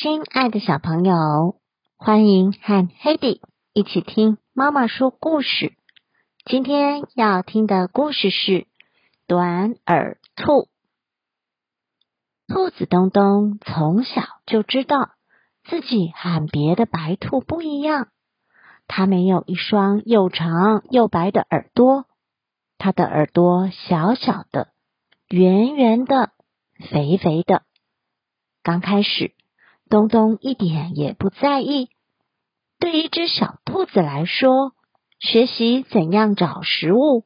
亲爱的小朋友，欢迎和 Hedy 一起听妈妈说故事。今天要听的故事是短耳兔。兔子东东从小就知道自己和别的白兔不一样，它没有一双又长又白的耳朵，它的耳朵小小的、圆圆的、肥肥的。刚开始。东东一点也不在意。对一只小兔子来说，学习怎样找食物、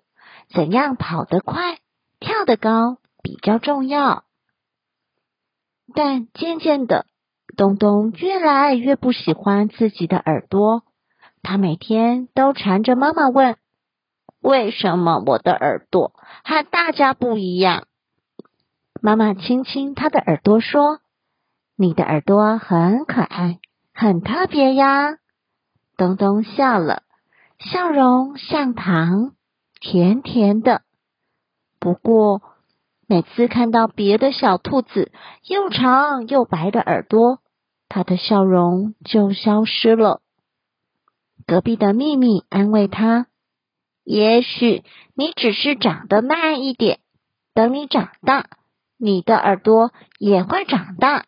怎样跑得快、跳得高比较重要。但渐渐的，东东越来越不喜欢自己的耳朵。他每天都缠着妈妈问：“为什么我的耳朵和大家不一样？”妈妈亲亲他的耳朵说。你的耳朵很可爱，很特别呀！东东笑了，笑容像糖，甜甜的。不过，每次看到别的小兔子又长又白的耳朵，它的笑容就消失了。隔壁的秘密安慰他：“也许你只是长得慢一点，等你长大，你的耳朵也会长大。”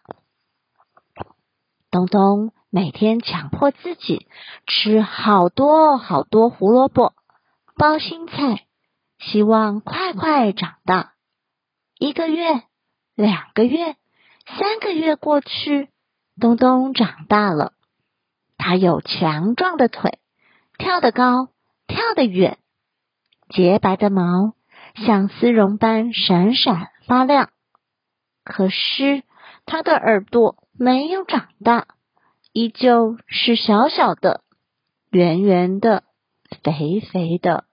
东东每天强迫自己吃好多好多胡萝卜、包心菜，希望快快长大。一个月、两个月、三个月过去，东东长大了。他有强壮的腿，跳得高，跳得远，洁白的毛像丝绒般闪闪发亮。可是他的耳朵。没有长大，依旧是小小的、圆圆的、肥肥的。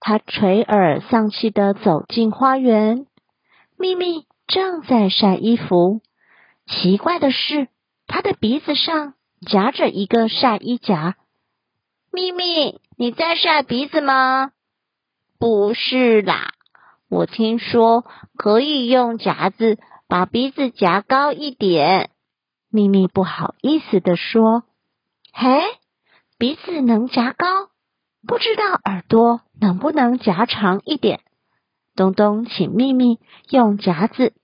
他垂耳丧气的走进花园，咪咪正在晒衣服。奇怪的是，他的鼻子上夹着一个晒衣夹。咪咪，你在晒鼻子吗？不是啦，我听说可以用夹子。把鼻子夹高一点，咪咪不好意思的说：“嘿，鼻子能夹高，不知道耳朵能不能夹长一点？”东东请咪咪用夹子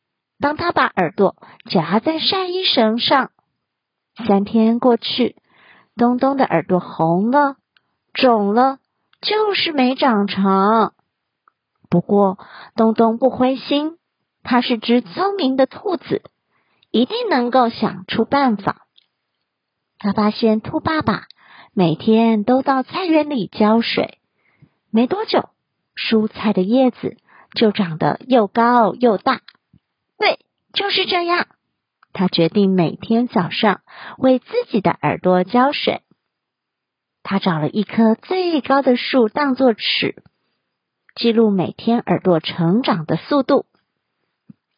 帮他把耳朵夹在晒衣绳上。三天过去，东东的耳朵红了、肿了，就是没长成。不过，东东不灰心。它是只聪明的兔子，一定能够想出办法。他发现兔爸爸每天都到菜园里浇水，没多久，蔬菜的叶子就长得又高又大。对，就是这样。他决定每天早上为自己的耳朵浇水。他找了一棵最高的树当做尺，记录每天耳朵成长的速度。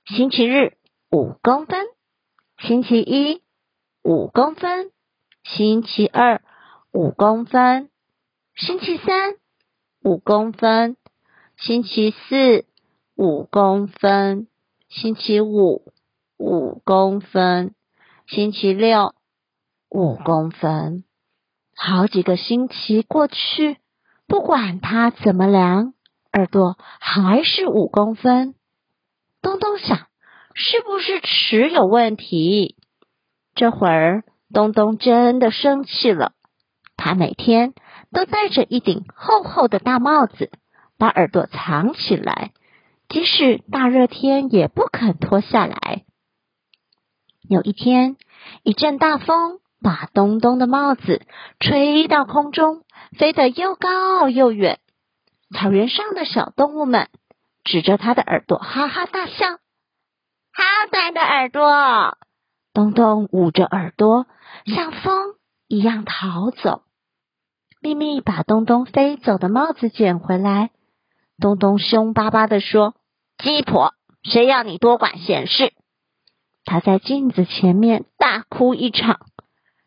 星期日五公分，星期一五公分，星期二五公分，星期三五公分，星期四五公分，星期五五公分，星期六五公分。好几个星期过去，不管他怎么量，耳朵还是五公分。东东想，是不是尺有问题？这会儿，东东真的生气了。他每天都戴着一顶厚厚的大帽子，把耳朵藏起来，即使大热天也不肯脱下来。有一天，一阵大风把东东的帽子吹到空中，飞得又高又远。草原上的小动物们。指着他的耳朵，哈哈大笑。好短的耳朵！东东捂着耳朵，像风一样逃走。咪咪把东东飞走的帽子捡回来。东东凶巴巴的说：“鸡婆，谁要你多管闲事？”他在镜子前面大哭一场，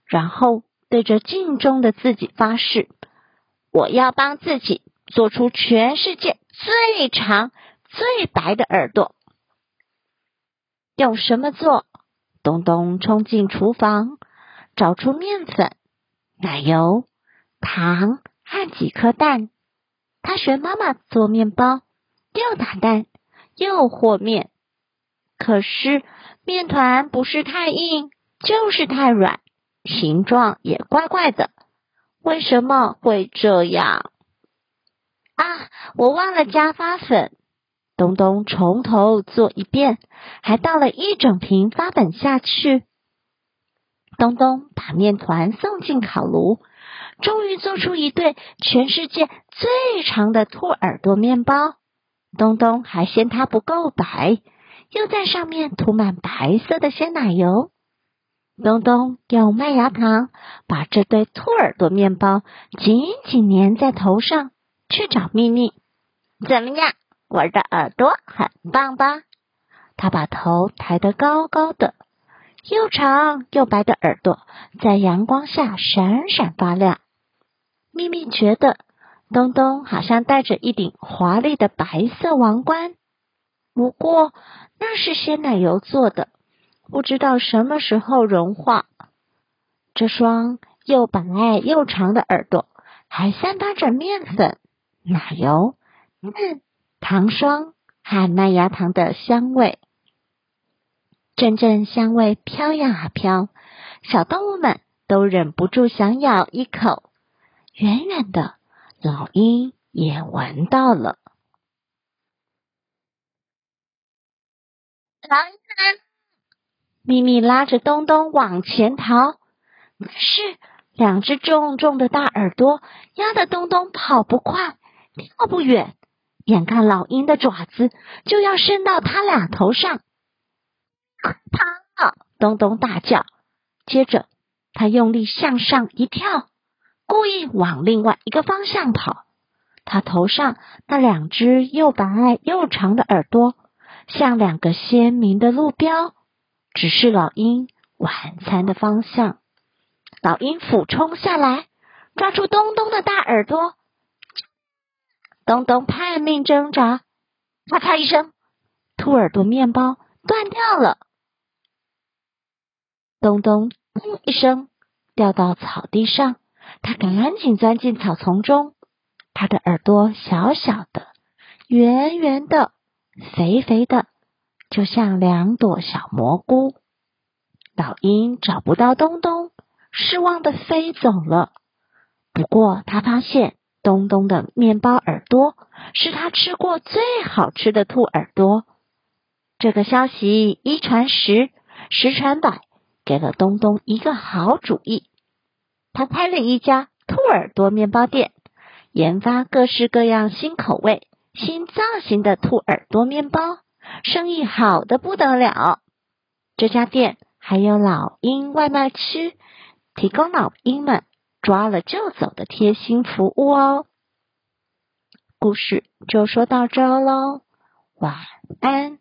然后对着镜中的自己发誓：“我要帮自己做出全世界最长。”最白的耳朵，用什么做？东东冲进厨房，找出面粉、奶油、糖和几颗蛋。他学妈妈做面包，又打蛋又和面。可是面团不是太硬，就是太软，形状也怪怪的。为什么会这样？啊，我忘了加发粉。东东从头做一遍，还倒了一整瓶发粉下去。东东把面团送进烤炉，终于做出一对全世界最长的兔耳朵面包。东东还嫌它不够白，又在上面涂满白色的鲜奶油。东东用麦芽糖把这对兔耳朵面包紧紧粘在头上，去找秘密。怎么样？我的耳朵很棒吧？他把头抬得高高的，又长又白的耳朵在阳光下闪闪发亮。咪咪觉得东东好像戴着一顶华丽的白色王冠，不过那是鲜奶油做的，不知道什么时候融化。这双又白又长的耳朵还散发着面粉、奶油、糖霜和麦芽糖的香味，阵阵香味飘呀飘，小动物们都忍不住想咬一口。远远的，老鹰也闻到了。老鹰呢？咪咪拉着东东往前逃，可是两只重重的大耳朵压得东东跑不快，跳不远。眼看老鹰的爪子就要伸到他俩头上，啪！东东大叫。接着，他用力向上一跳，故意往另外一个方向跑。他头上那两只又白又长的耳朵，像两个鲜明的路标，指示老鹰晚餐的方向。老鹰俯冲下来，抓住东东的大耳朵。东东拼命挣扎，咔嚓一声，兔耳朵面包断掉了。东东砰一声掉到草地上，他赶紧钻进草丛中。他的耳朵小小的、圆圆的、肥肥的，就像两朵小蘑菇。老鹰找不到东东，失望的飞走了。不过他发现。东东的面包耳朵是他吃过最好吃的兔耳朵。这个消息一传十，十传百，给了东东一个好主意。他开了一家兔耳朵面包店，研发各式各样新口味、新造型的兔耳朵面包，生意好的不得了。这家店还有老鹰外卖区，提供老鹰们。抓了就走的贴心服务哦。故事就说到这儿喽晚安。